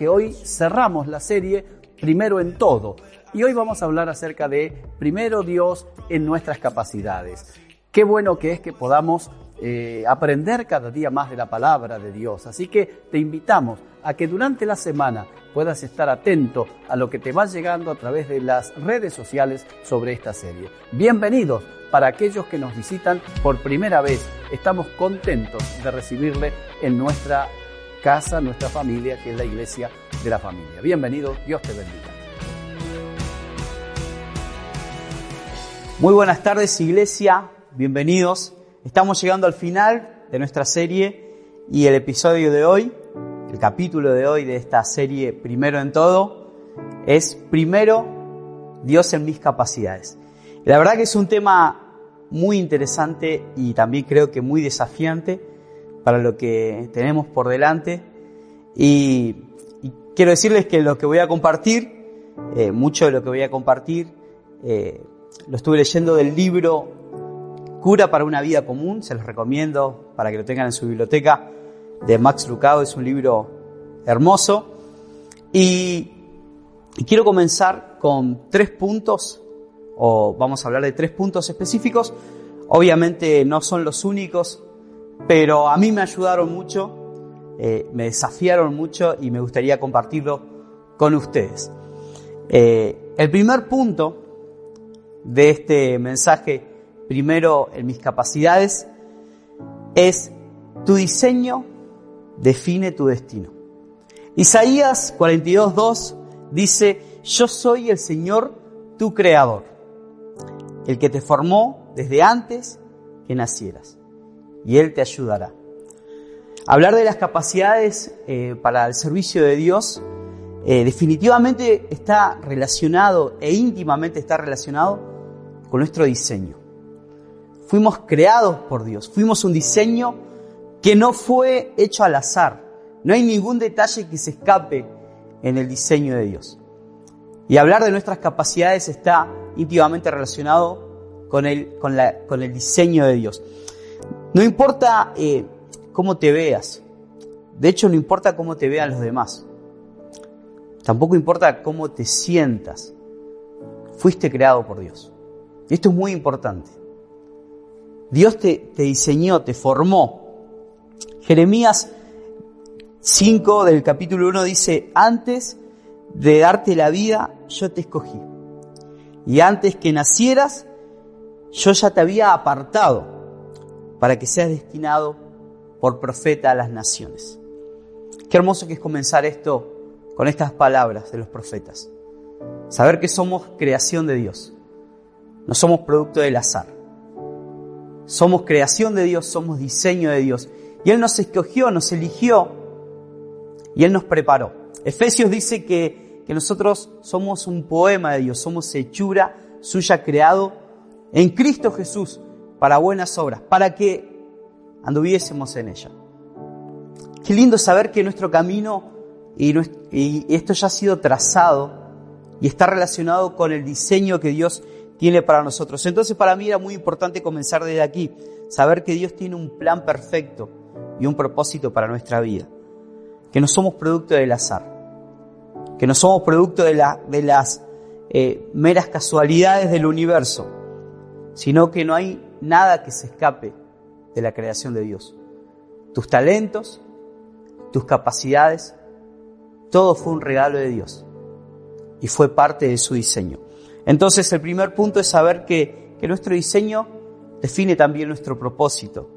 que hoy cerramos la serie Primero en Todo. Y hoy vamos a hablar acerca de Primero Dios en nuestras capacidades. Qué bueno que es que podamos eh, aprender cada día más de la palabra de Dios. Así que te invitamos a que durante la semana puedas estar atento a lo que te va llegando a través de las redes sociales sobre esta serie. Bienvenidos para aquellos que nos visitan por primera vez. Estamos contentos de recibirle en nuestra casa, nuestra familia, que es la iglesia de la familia. Bienvenido, Dios te bendiga. Muy buenas tardes, iglesia, bienvenidos. Estamos llegando al final de nuestra serie y el episodio de hoy, el capítulo de hoy de esta serie Primero en Todo, es Primero Dios en mis capacidades. La verdad que es un tema muy interesante y también creo que muy desafiante para lo que tenemos por delante. Y, quiero decirles que lo que voy a compartir, eh, mucho de lo que voy a compartir, eh, lo estuve leyendo del libro Cura para una vida común, se los recomiendo para que lo tengan en su biblioteca, de Max Lucado, es un libro hermoso. Y quiero comenzar con tres puntos, o vamos a hablar de tres puntos específicos. Obviamente no son los únicos, pero a mí me ayudaron mucho, eh, me desafiaron mucho y me gustaría compartirlo con ustedes. Eh, el primer punto de este mensaje, primero en mis capacidades, es tu diseño define tu destino. Isaías 42.2 dice, yo soy el Señor tu creador, el que te formó desde antes que nacieras y Él te ayudará. Hablar de las capacidades eh, para el servicio de Dios eh, definitivamente está relacionado e íntimamente está relacionado con nuestro diseño. Fuimos creados por Dios, fuimos un diseño que no fue hecho al azar. No hay ningún detalle que se escape en el diseño de Dios. Y hablar de nuestras capacidades está íntimamente relacionado con el, con la, con el diseño de Dios. No importa eh, cómo te veas. De hecho, no importa cómo te vean los demás. Tampoco importa cómo te sientas. Fuiste creado por Dios. Y esto es muy importante. Dios te, te diseñó, te formó. Jeremías 5 del capítulo 1 dice, antes de darte la vida, yo te escogí. Y antes que nacieras, yo ya te había apartado para que seas destinado por profeta a las naciones. Qué hermoso que es comenzar esto con estas palabras de los profetas. Saber que somos creación de Dios. No somos producto del azar. Somos creación de Dios, somos diseño de Dios. Y Él nos escogió, nos eligió y Él nos preparó. Efesios dice que, que nosotros somos un poema de Dios, somos hechura suya creado en Cristo Jesús para buenas obras, para que anduviésemos en ella. Qué lindo saber que nuestro camino y, esto ya ha sido trazado y está relacionado con el diseño que Dios tiene para nosotros. Entonces para mí era muy importante comenzar desde aquí, saber que Dios tiene un plan perfecto y un propósito para nuestra vida, que no somos producto del azar, que no somos producto de, las eh, meras casualidades del universo, sino que no hay nada que se escape de la creación de Dios. Tus talentos, tus capacidades, todo fue un regalo de Dios y fue parte de su diseño. Entonces el primer punto es saber que, que nuestro diseño define también nuestro propósito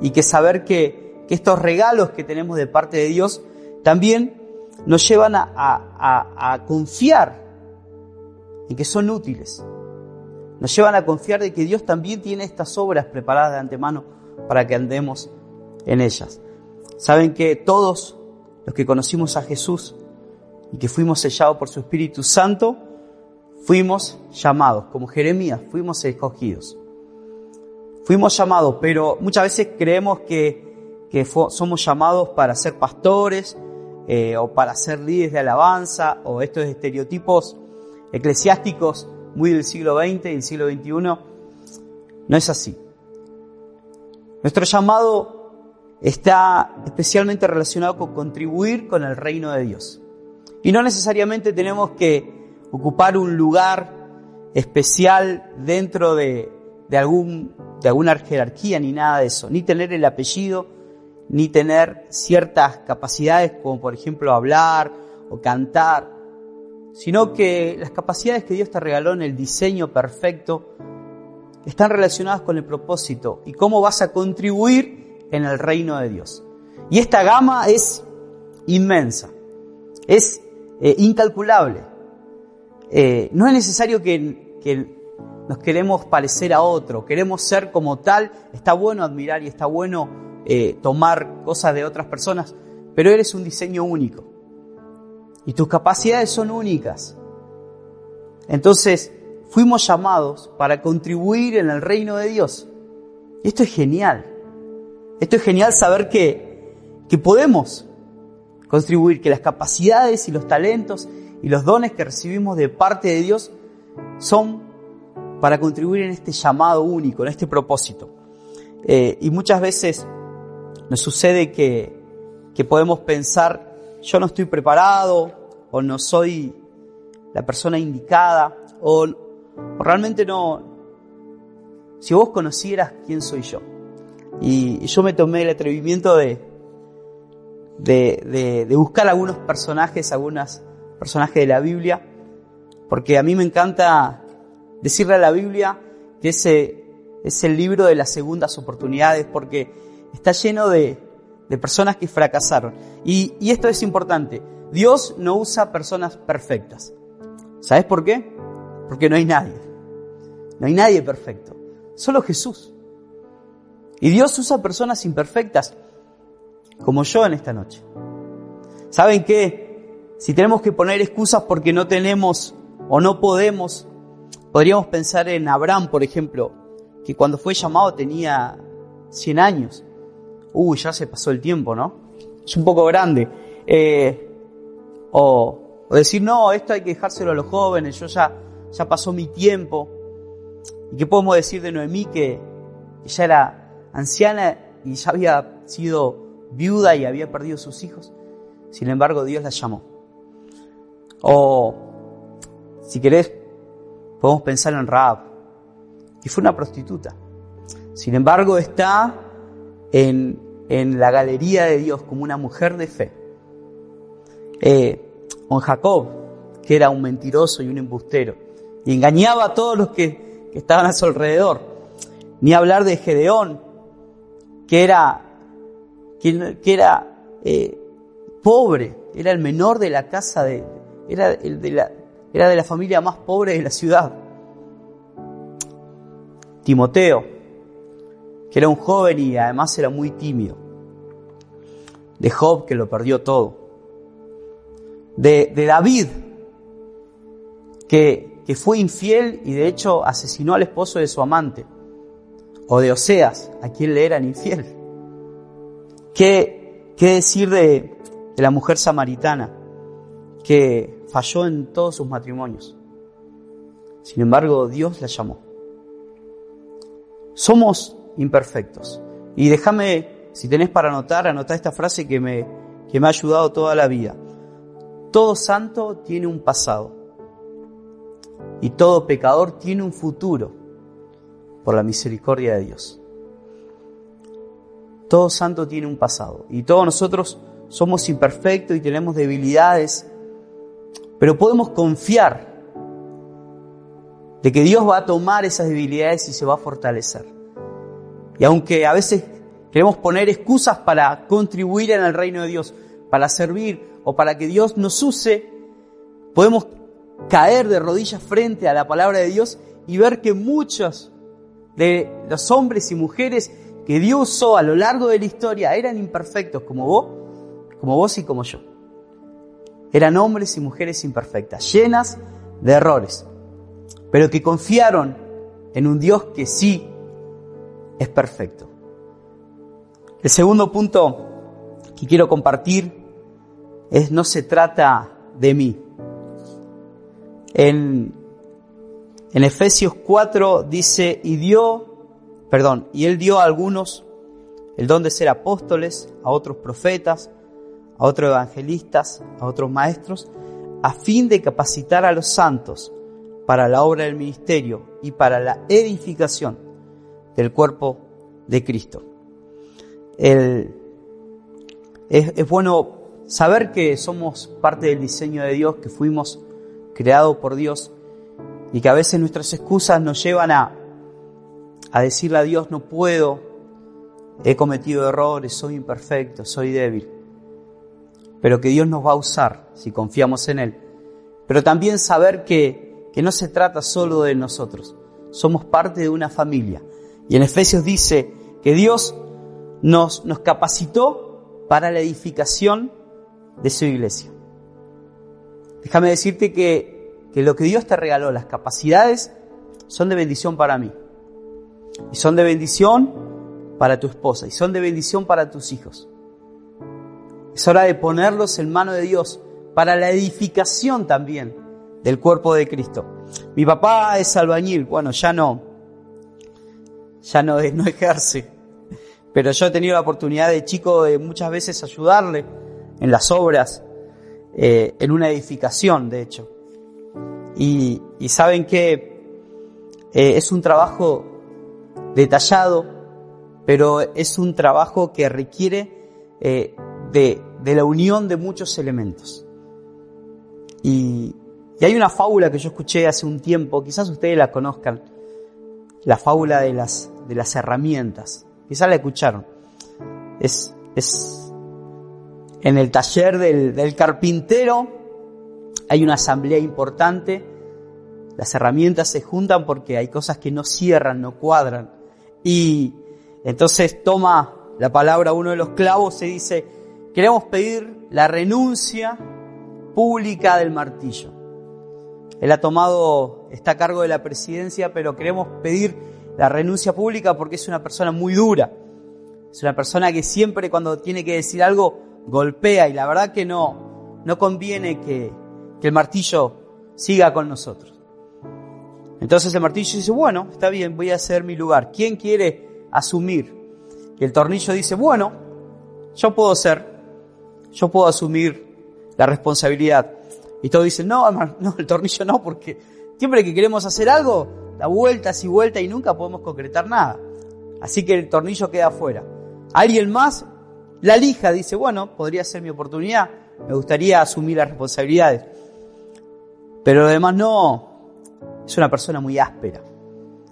y que saber que, que, estos regalos que tenemos de parte de Dios también nos llevan a, a, a confiar en que son útiles, nos llevan a confiar de que Dios también tiene estas obras preparadas de antemano para que andemos en ellas. Saben que todos los que conocimos a Jesús y que fuimos sellados por su Espíritu Santo, fuimos llamados, como Jeremías, fuimos escogidos. Fuimos llamados, pero muchas veces creemos que, que somos llamados para ser pastores eh, o para ser líderes de alabanza o estos estereotipos eclesiásticos muy del siglo XX y del siglo XXI. No es así. Nuestro llamado está especialmente relacionado con contribuir con el reino de Dios. Y no necesariamente tenemos que ocupar un lugar especial dentro de, algún, de alguna jerarquía ni nada de eso, ni tener el apellido, ni tener ciertas capacidades como por ejemplo hablar o cantar, sino que las capacidades que Dios te regaló en el diseño perfecto están relacionadas con el propósito y cómo vas a contribuir en el reino de Dios. Y esta gama es inmensa, es eh, incalculable. Eh, no es necesario que, nos queremos parecer a otro, queremos ser como tal, está bueno admirar y está bueno eh, tomar cosas de otras personas, pero eres un diseño único y tus capacidades son únicas. Entonces, fuimos llamados para contribuir en el reino de Dios. Y esto es genial. Esto es genial saber que, que podemos contribuir, que las capacidades y los talentos y los dones que recibimos de parte de Dios son para contribuir en este llamado único, en este propósito. Eh, y muchas veces nos sucede que, que podemos pensar, yo no estoy preparado, o no soy la persona indicada, o realmente no, si vos conocieras quién soy yo. Y yo me tomé el atrevimiento de, de, de, buscar algunos personajes, algunos personajes de la Biblia, porque a mí me encanta decirle a la Biblia que ese es el libro de las segundas oportunidades, porque está lleno de, de personas que fracasaron. Y, esto es importante, Dios no usa personas perfectas. ¿Sabes por qué? Porque no hay nadie. No hay nadie perfecto. Solo Jesús. Y Dios usa personas imperfectas, como yo en esta noche. ¿Saben qué? Si tenemos que poner excusas porque no tenemos o no podemos, podríamos pensar en Abraham, por ejemplo, que cuando fue llamado tenía 100 años. Uy, ya se pasó el tiempo, ¿no? Es un poco grande. Eh, o, decir, no, esto hay que dejárselo a los jóvenes, yo ya ya pasó mi tiempo. ¿Y qué podemos decir de Noemí que ella era anciana y ya había sido viuda y había perdido sus hijos? Sin embargo, Dios la llamó. O, si querés, podemos pensar en Raab, que fue una prostituta. Sin embargo, está en, en la galería de Dios como una mujer de fe. Eh, Jacob, que era un mentiroso y un embustero y engañaba a todos los que, estaban a su alrededor. Ni hablar de Gedeón, que era, que, era eh, pobre, era el menor de la casa de, era, el de la, era de la familia más pobre de la ciudad. Timoteo, que era un joven y además era muy tímido. De Job, que lo perdió todo. De, de David, que que fue infiel y de hecho asesinó al esposo de su amante, o de Oseas, a quien le eran infiel. ¿Qué, qué decir de, de la mujer samaritana que falló en todos sus matrimonios? Sin embargo, Dios la llamó. Somos imperfectos. Y déjame, si tenés para anotar, anotar esta frase que me, que me ha ayudado toda la vida. Todo santo tiene un pasado y todo pecador tiene un futuro por la misericordia de Dios. Todo santo tiene un pasado y todos nosotros somos imperfectos y tenemos debilidades, pero podemos confiar de que Dios va a tomar esas debilidades y se va a fortalecer. Y aunque a veces queremos poner excusas para contribuir en el reino de Dios, para servir o para que Dios nos use, podemos caer de rodillas frente a la palabra de Dios y ver que muchos de los hombres y mujeres que Dios usó a lo largo de la historia eran imperfectos como vos, como vos y como yo. Eran hombres y mujeres imperfectas, llenas de errores, pero que confiaron en un Dios que sí es perfecto. El segundo punto que quiero compartir es no se trata de mí. En, en Efesios 4 dice, y dio, perdón, y él dio a algunos el don de ser apóstoles, a otros profetas, a otros evangelistas, a otros maestros, a fin de capacitar a los santos para la obra del ministerio y para la edificación del cuerpo de Cristo. es, es bueno saber que somos parte del diseño de Dios, que fuimos creados por Dios y que a veces nuestras excusas nos llevan a, a decirle a Dios, no puedo, he cometido errores, soy imperfecto, soy débil. Pero que Dios nos va a usar si confiamos en Él. Pero también saber que, que no se trata solo de nosotros, somos parte de una familia. Y en Efesios dice que Dios nos, nos capacitó para la edificación de su iglesia. Déjame decirte que, que lo que Dios te regaló, las capacidades, son de bendición para mí. Y son de bendición para tu esposa y son de bendición para tus hijos. Es hora de ponerlos en mano de Dios para la edificación también del cuerpo de Cristo. Mi papá es albañil, bueno, ya no, ya no, no ejerce, pero yo he tenido la oportunidad de chico de muchas veces ayudarle en las obras, eh, en una edificación, de hecho. Y, saben que eh, es un trabajo detallado, pero es un trabajo que requiere eh, de, la unión de muchos elementos. Y, hay una fábula que yo escuché hace un tiempo, quizás ustedes la conozcan, la fábula de las, de las herramientas, quizás la escucharon. Es, es en el taller del, del carpintero, hay una asamblea importante, las herramientas se juntan porque hay cosas que no cierran, no cuadran. Y entonces toma la palabra uno de los clavos y dice, queremos pedir la renuncia pública del martillo. Él ha tomado, está a cargo de la presidencia, pero queremos pedir la renuncia pública porque es una persona muy dura. Es una persona que siempre cuando tiene que decir algo golpea y la verdad que no, no conviene que, el martillo siga con nosotros. Entonces el martillo dice, bueno, está bien, voy a hacer mi lugar. ¿Quién quiere asumir. Y el tornillo dice, bueno, yo puedo ser, yo puedo asumir la responsabilidad. Y todos dicen, no, no, el tornillo no, porque siempre que queremos hacer algo, da vueltas y vueltas y nunca podemos concretar nada. Así que el tornillo queda afuera. Alguien más, la lija, dice, bueno, podría ser mi oportunidad, me gustaría asumir las responsabilidades. Pero además no, es una persona muy áspera.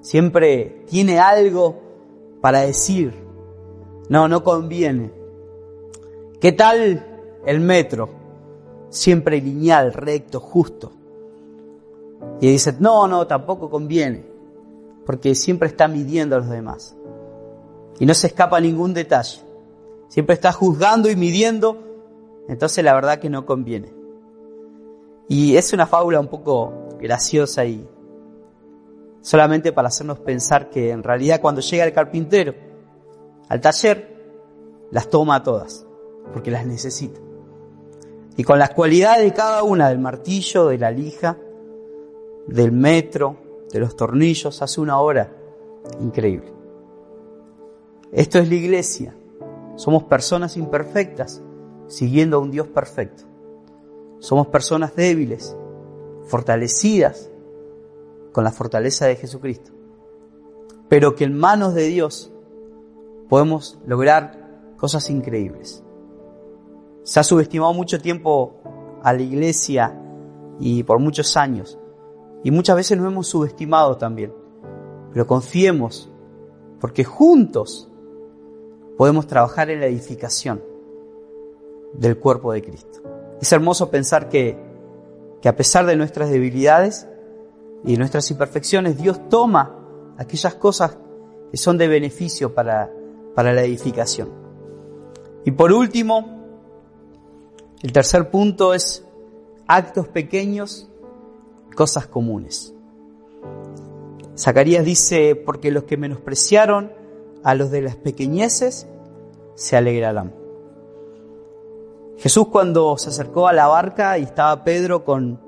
Siempre tiene algo para decir, no, no conviene. ¿Qué tal el metro? Siempre lineal, recto, justo. Y dice, no, no, tampoco conviene, porque siempre está midiendo a los demás. Y no se escapa ningún detalle. Siempre está juzgando y midiendo, entonces la verdad que no conviene. Y es una fábula un poco graciosa y solamente para hacernos pensar que en realidad cuando llega el carpintero al taller, las toma todas, porque las necesita. Y con las cualidades de cada una, del martillo, de la lija, del metro, de los tornillos, hace una obra increíble. Esto es la iglesia. Somos personas imperfectas, siguiendo a un Dios perfecto. Somos personas débiles, fortalecidas con la fortaleza de Jesucristo. Pero que en manos de Dios podemos lograr cosas increíbles. Se ha subestimado mucho tiempo a la iglesia y por muchos años. Y muchas veces nos hemos subestimado también. Pero confiemos, porque juntos podemos trabajar en la edificación del cuerpo de Cristo. Es hermoso pensar que, que a pesar de nuestras debilidades, y nuestras imperfecciones, Dios toma aquellas cosas que son de beneficio para, para la edificación. Y por último, el tercer punto es actos pequeños, cosas comunes. Zacarías dice, porque los que menospreciaron a los de las pequeñeces se alegrarán. Jesús cuando se acercó a la barca y estaba Pedro con,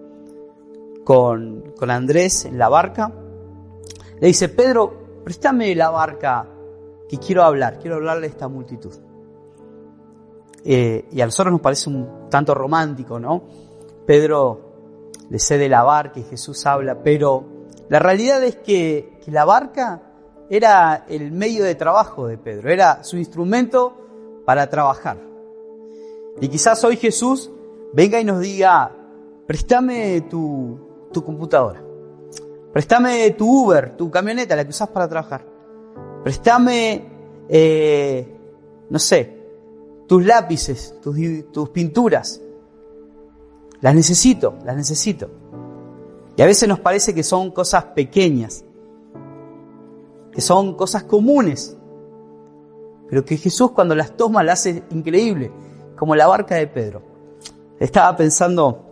con, con Andrés en la barca, le dice, Pedro, préstame la barca que quiero hablar, quiero hablarle a esta multitud. Eh, y a nosotros nos parece un tanto romántico, ¿no? Pedro le cede la barca y Jesús habla, pero la realidad es que, que la barca era el medio de trabajo de Pedro, era su instrumento para trabajar. Y quizás hoy Jesús venga y nos diga, préstame tu, tu computadora, préstame tu Uber, tu camioneta, la que usas para trabajar, préstame, eh, no sé, tus lápices, tus, tus pinturas. Las necesito, las necesito. Y a veces nos parece que son cosas pequeñas, que son cosas comunes, pero que Jesús cuando las toma las hace increíble, como la barca de Pedro. Estaba pensando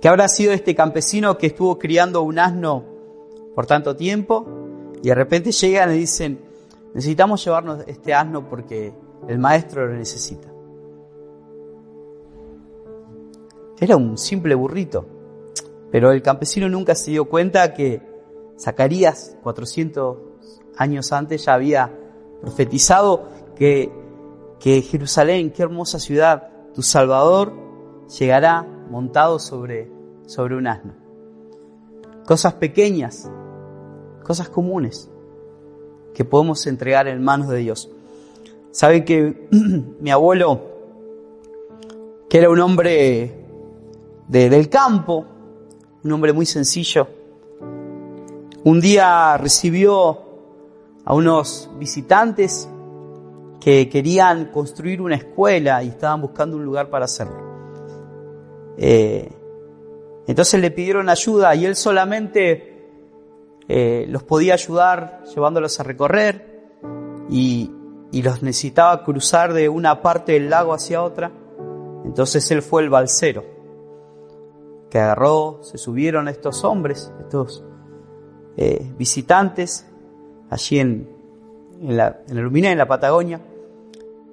que habrá sido este campesino que estuvo criando un asno por tanto tiempo y de repente llegan y dicen, necesitamos llevarnos este asno porque el maestro lo necesita. Era un simple burrito, pero el campesino nunca se dio cuenta que Zacarías, 400 años antes, ya había profetizado que, que Jerusalén, qué hermosa ciudad, tu Salvador llegará montado sobre, sobre un asno. Cosas pequeñas, cosas comunes que podemos entregar en manos de Dios. Saben que mi abuelo, que era un hombre del campo, un hombre muy sencillo, un día recibió a unos visitantes que querían construir una escuela y estaban buscando un lugar para hacerlo. Eh, entonces le pidieron ayuda y él solamente eh, los podía ayudar llevándolos a recorrer y, y los necesitaba cruzar de una parte del lago hacia otra. Entonces él fue el balsero que agarró, se subieron estos hombres, estos eh, visitantes allí en, en, la, en el en la Patagonia,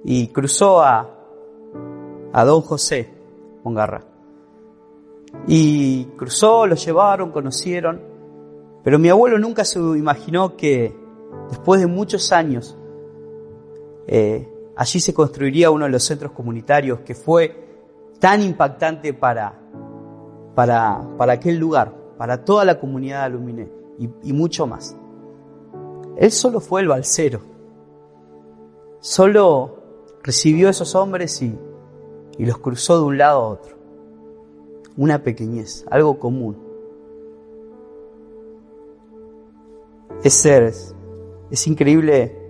y cruzó a, a don José Mongarra. Y cruzó, lo llevaron, conocieron, pero mi abuelo nunca se imaginó que después de muchos años eh, allí se construiría uno de los centros comunitarios que fue tan impactante para, para, para aquel lugar, para toda la comunidad de Aluminé y, mucho más. Él solo fue el balsero. Solo recibió a esos hombres y, y los cruzó de un lado a otro. Una pequeñez, algo común. Es ser, es increíble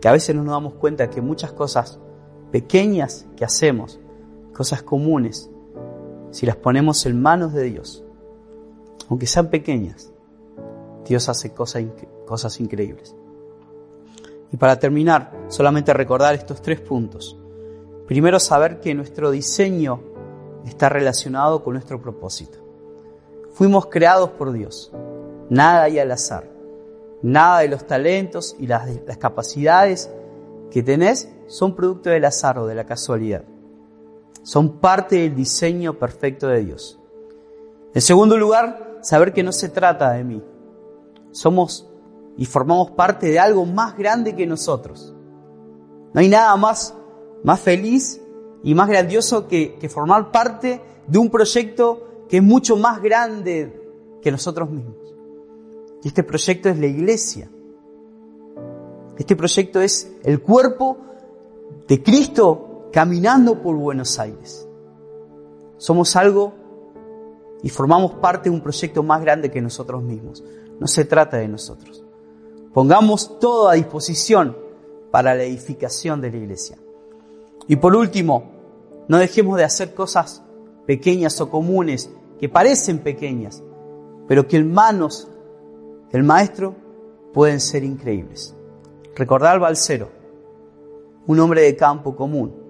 que a veces no nos damos cuenta que muchas cosas pequeñas que hacemos, cosas comunes, si las ponemos en manos de Dios, aunque sean pequeñas, Dios hace cosas, cosas increíbles. Y para terminar, solamente recordar estos tres puntos. Primero, saber que nuestro diseño está relacionado con nuestro propósito. Fuimos creados por Dios. Nada hay al azar. Nada de los talentos y las, las capacidades que tenés son producto del azar o de la casualidad. Son parte del diseño perfecto de Dios. En segundo lugar, saber que no se trata de mí. Somos y formamos parte de algo más grande que nosotros. No hay nada más, más feliz y más grandioso que, que formar parte de un proyecto que es mucho más grande que nosotros mismos. Este proyecto es la iglesia. Este proyecto es el cuerpo de Cristo caminando por Buenos Aires. Somos algo y formamos parte de un proyecto más grande que nosotros mismos. No se trata de nosotros. Pongamos todo a disposición para la edificación de la iglesia. Y por último, no dejemos de hacer cosas pequeñas o comunes que parecen pequeñas, pero que en manos del maestro pueden ser increíbles. Recordar al balsero, un hombre de campo común,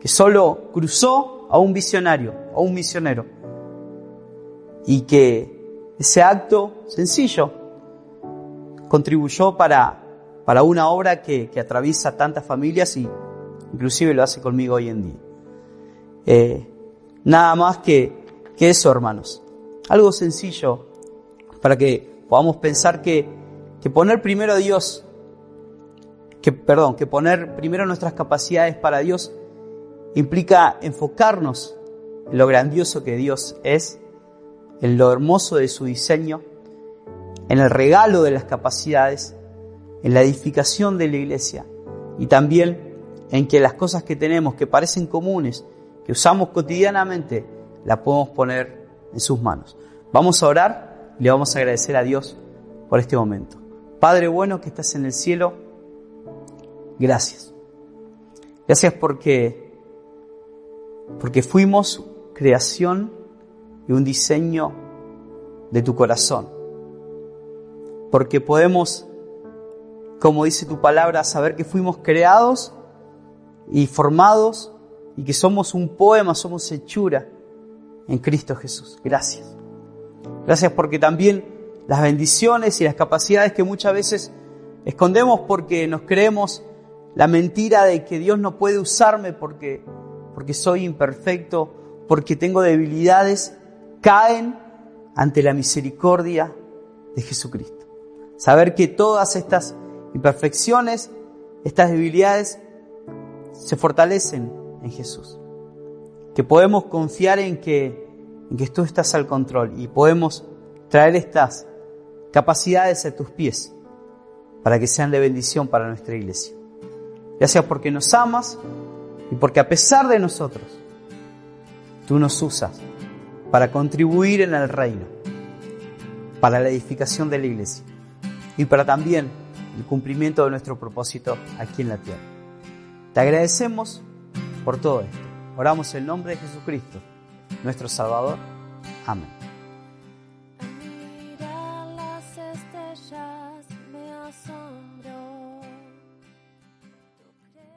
que solo cruzó a un visionario, a un misionero. Y que ese acto sencillo contribuyó para, para una obra que, atraviesa tantas familias y inclusive lo hace conmigo hoy en día. Eh, nada más que, que eso, hermanos. Algo sencillo para que podamos pensar que, que poner primero a Dios, que, perdón, que poner primero nuestras capacidades para Dios implica enfocarnos en lo grandioso que Dios es, en lo hermoso de su diseño, en el regalo de las capacidades, en la edificación de la iglesia y también en que las cosas que tenemos que parecen comunes, que usamos cotidianamente, las podemos poner en sus manos. Vamos a orar y le vamos a agradecer a Dios por este momento. Padre bueno que estás en el cielo, gracias. Gracias porque, porque fuimos creación y un diseño de tu corazón. Porque podemos, como dice tu palabra, saber que fuimos creados y formados y que somos un poema, somos hechura en Cristo Jesús. Gracias. Gracias porque también las bendiciones y las capacidades que muchas veces escondemos porque nos creemos la mentira de que Dios no puede usarme porque, porque soy imperfecto, porque tengo debilidades, caen ante la misericordia de Jesucristo. Saber que todas estas imperfecciones, estas debilidades, se fortalecen en Jesús. Que podemos confiar en que, en que tú estás al control y podemos traer estas capacidades a tus pies para que sean de bendición para nuestra iglesia. Gracias porque nos amas y porque a pesar de nosotros, tú nos usas para contribuir en el reino, para la edificación de la iglesia y para también el cumplimiento de nuestro propósito aquí en la tierra. Te agradecemos por todo esto. Oramos en nombre de Jesucristo, nuestro Salvador. Amén.